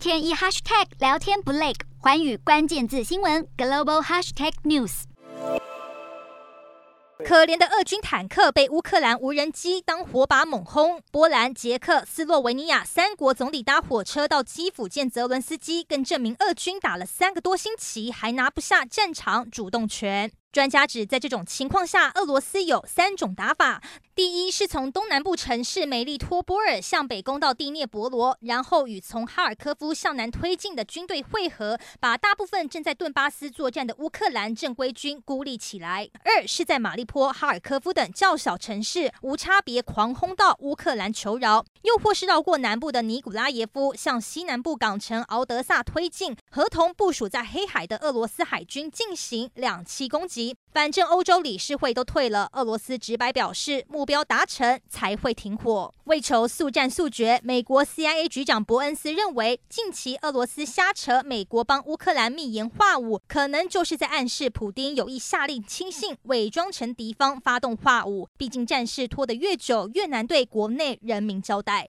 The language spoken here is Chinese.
天一 hashtag 聊天不累，寰宇关键字新闻 global hashtag news。可怜的俄军坦克被乌克兰无人机当火把猛轰，波兰、捷克、斯洛维尼亚三国总理搭火车到基辅见泽伦斯基，更证明俄军打了三个多星期还拿不下战场主动权。专家指，在这种情况下，俄罗斯有三种打法：第一是从东南部城市梅利托波尔向北攻到第聂伯罗，然后与从哈尔科夫向南推进的军队会合，把大部分正在顿巴斯作战的乌克兰正规军孤立起来；二是在马利坡、哈尔科夫等较小城市无差别狂轰到乌克兰求饶，又或是绕过南部的尼古拉耶夫，向西南部港城敖德萨推进，合同部署在黑海的俄罗斯海军进行两栖攻击。反正欧洲理事会都退了，俄罗斯直白表示目标达成才会停火。为求速战速决，美国 CIA 局长伯恩斯认为，近期俄罗斯瞎扯美国帮乌克兰密言化武，可能就是在暗示普丁有意下令亲信伪装成敌方发动化武。毕竟战事拖得越久，越难对国内人民交代。